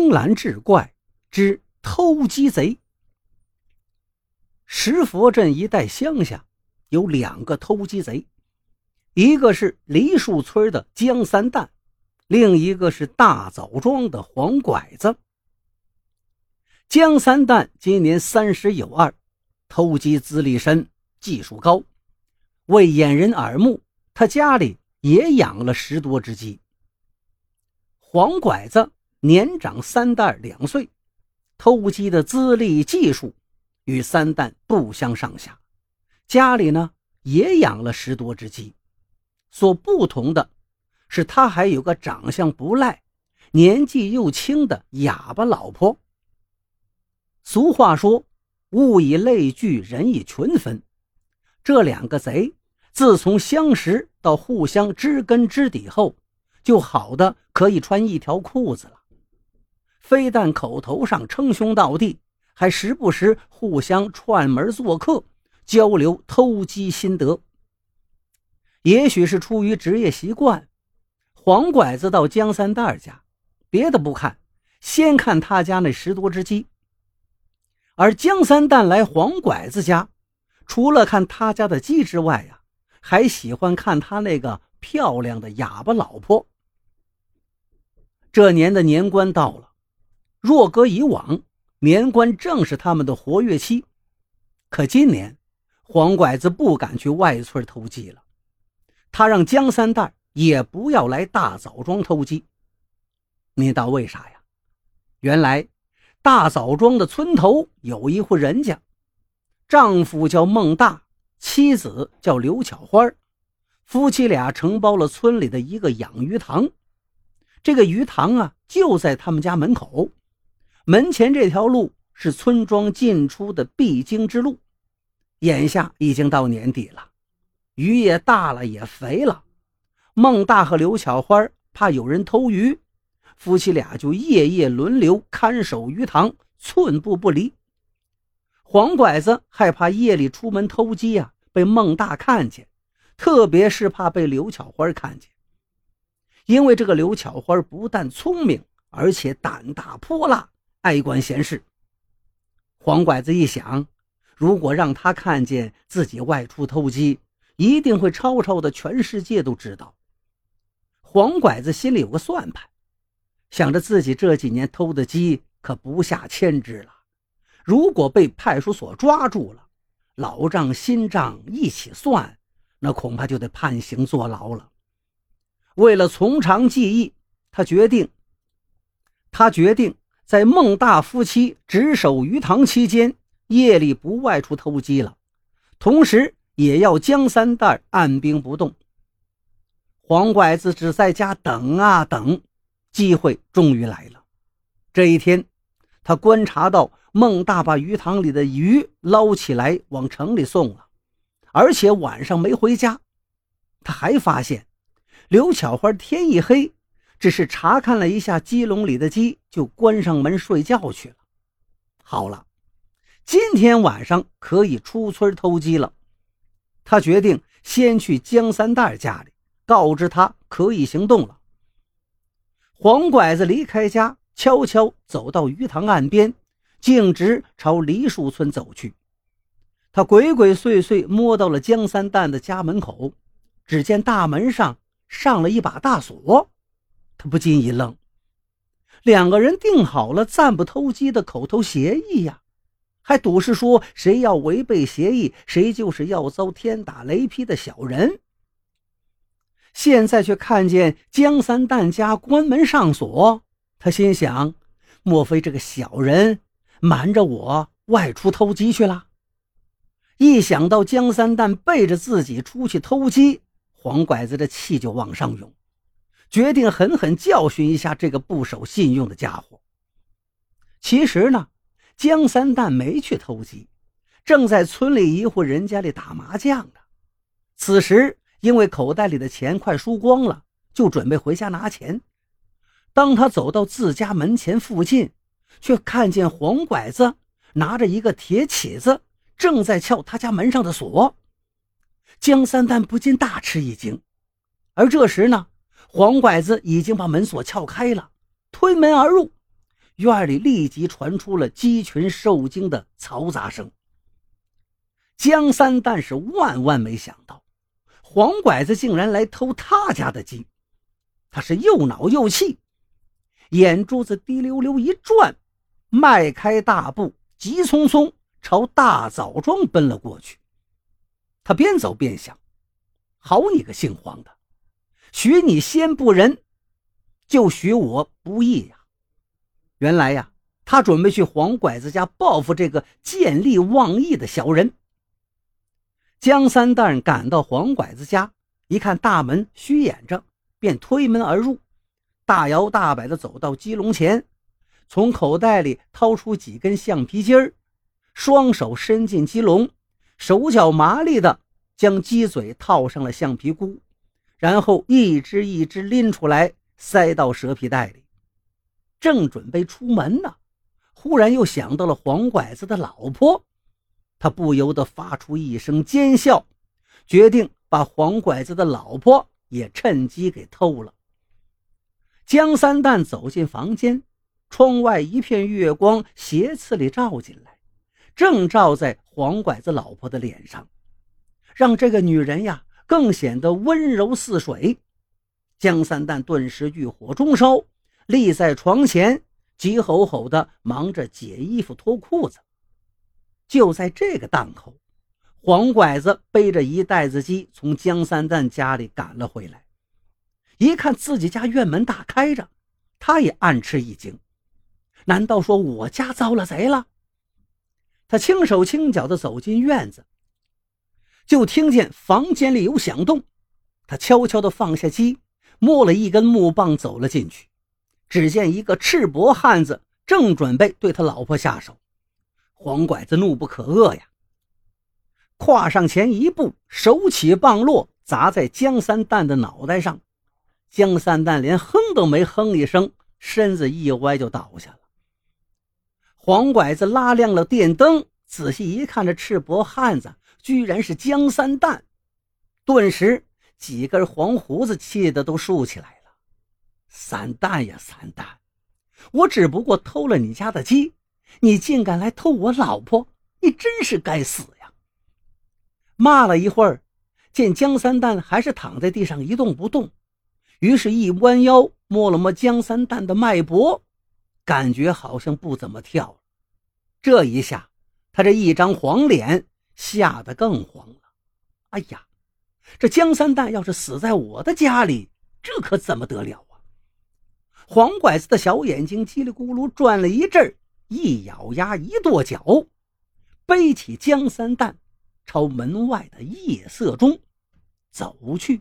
青蓝志怪之偷鸡贼。石佛镇一带乡下有两个偷鸡贼，一个是梨树村的江三蛋，另一个是大枣庄的黄拐子。江三蛋今年三十有二，偷鸡资历深，技术高。为掩人耳目，他家里也养了十多只鸡。黄拐子年长三蛋两岁，偷鸡的资历技术与三蛋不相上下。家里呢也养了十多只鸡，所不同的是，他还有个长相不赖、年纪又轻的哑巴老婆。俗话说：“物以类聚，人以群分。”这两个贼。自从相识到互相知根知底后，就好的可以穿一条裤子了。非但口头上称兄道弟，还时不时互相串门做客，交流偷鸡心得。也许是出于职业习惯，黄拐子到江三蛋家，别的不看，先看他家那十多只鸡；而江三蛋来黄拐子家，除了看他家的鸡之外呀。还喜欢看他那个漂亮的哑巴老婆。这年的年关到了，若搁以往，年关正是他们的活跃期。可今年，黄拐子不敢去外村偷鸡了，他让江三蛋也不要来大枣庄偷鸡。你道为啥呀？原来，大枣庄的村头有一户人家，丈夫叫孟大。妻子叫刘巧花，夫妻俩承包了村里的一个养鱼塘。这个鱼塘啊，就在他们家门口。门前这条路是村庄进出的必经之路。眼下已经到年底了，鱼也大了，也肥了。孟大和刘巧花怕有人偷鱼，夫妻俩就夜夜轮流看守鱼塘，寸步不离。黄拐子害怕夜里出门偷鸡呀，被孟大看见，特别是怕被刘巧花看见。因为这个刘巧花不但聪明，而且胆大泼辣，爱管闲事。黄拐子一想，如果让他看见自己外出偷鸡，一定会吵吵的，全世界都知道。黄拐子心里有个算盘，想着自己这几年偷的鸡可不下千只了。如果被派出所抓住了，老账新账一起算，那恐怕就得判刑坐牢了。为了从长计议，他决定，他决定在孟大夫妻值守鱼塘期间，夜里不外出偷鸡了，同时也要江三蛋按兵不动。黄拐子只在家等啊等，机会终于来了。这一天，他观察到。孟大把鱼塘里的鱼捞起来往城里送了，而且晚上没回家。他还发现刘巧花天一黑，只是查看了一下鸡笼里的鸡，就关上门睡觉去了。好了，今天晚上可以出村偷鸡了。他决定先去江三蛋家里，告知他可以行动了。黄拐子离开家，悄悄走到鱼塘岸边。径直朝梨树村走去，他鬼鬼祟祟摸到了江三蛋的家门口，只见大门上上了一把大锁，他不禁一愣。两个人定好了暂不偷鸡的口头协议呀，还赌是说谁要违背协议，谁就是要遭天打雷劈的小人。现在却看见江三蛋家关门上锁，他心想：莫非这个小人？瞒着我外出偷鸡去了。一想到江三蛋背着自己出去偷鸡，黄拐子的气就往上涌，决定狠狠教训一下这个不守信用的家伙。其实呢，江三蛋没去偷鸡，正在村里一户人家里打麻将呢。此时因为口袋里的钱快输光了，就准备回家拿钱。当他走到自家门前附近。却看见黄拐子拿着一个铁起子，正在撬他家门上的锁。江三蛋不禁大吃一惊，而这时呢，黄拐子已经把门锁撬开了，推门而入。院里立即传出了鸡群受惊的嘈杂声。江三蛋是万万没想到，黄拐子竟然来偷他家的鸡，他是又恼又气，眼珠子滴溜溜一转，迈开大步，急匆匆朝大枣庄奔了过去。他边走边想：“好你个姓黄的，许你先不仁，就许我不义呀！”原来呀，他准备去黄拐子家报复这个见利忘义的小人。江三蛋赶到黄拐子家，一看大门虚掩着，便推门而入，大摇大摆地走到鸡笼前，从口袋里掏出几根橡皮筋儿，双手伸进鸡笼，手脚麻利地将鸡嘴套上了橡皮箍，然后一只一只拎出来，塞到蛇皮袋里，正准备出门呢，忽然又想到了黄拐子的老婆。他不由得发出一声尖笑，决定把黄拐子的老婆也趁机给偷了。江三蛋走进房间，窗外一片月光斜刺里照进来，正照在黄拐子老婆的脸上，让这个女人呀更显得温柔似水。江三蛋顿时欲火中烧，立在床前，急吼吼的忙着解衣服、脱裤子。就在这个档口，黄拐子背着一袋子鸡从江三蛋家里赶了回来。一看自己家院门大开着，他也暗吃一惊。难道说我家遭了贼了？他轻手轻脚地走进院子，就听见房间里有响动。他悄悄地放下鸡，摸了一根木棒走了进去。只见一个赤膊汉子正准备对他老婆下手。黄拐子怒不可遏呀，跨上前一步，手起棒落，砸在江三蛋的脑袋上。江三蛋连哼都没哼一声，身子一歪就倒下了。黄拐子拉亮了电灯，仔细一看，这赤膊汉子居然是江三蛋，顿时几根黄胡子气得都竖起来了。三蛋呀，三蛋，我只不过偷了你家的鸡。你竟敢来偷我老婆！你真是该死呀！骂了一会儿，见江三蛋还是躺在地上一动不动，于是一弯腰摸了摸江三蛋的脉搏，感觉好像不怎么跳。这一下，他这一张黄脸吓得更慌了。哎呀，这江三蛋要是死在我的家里，这可怎么得了啊！黄拐子的小眼睛叽里咕噜转了一阵一咬牙，一跺脚，背起江三蛋，朝门外的夜色中走去。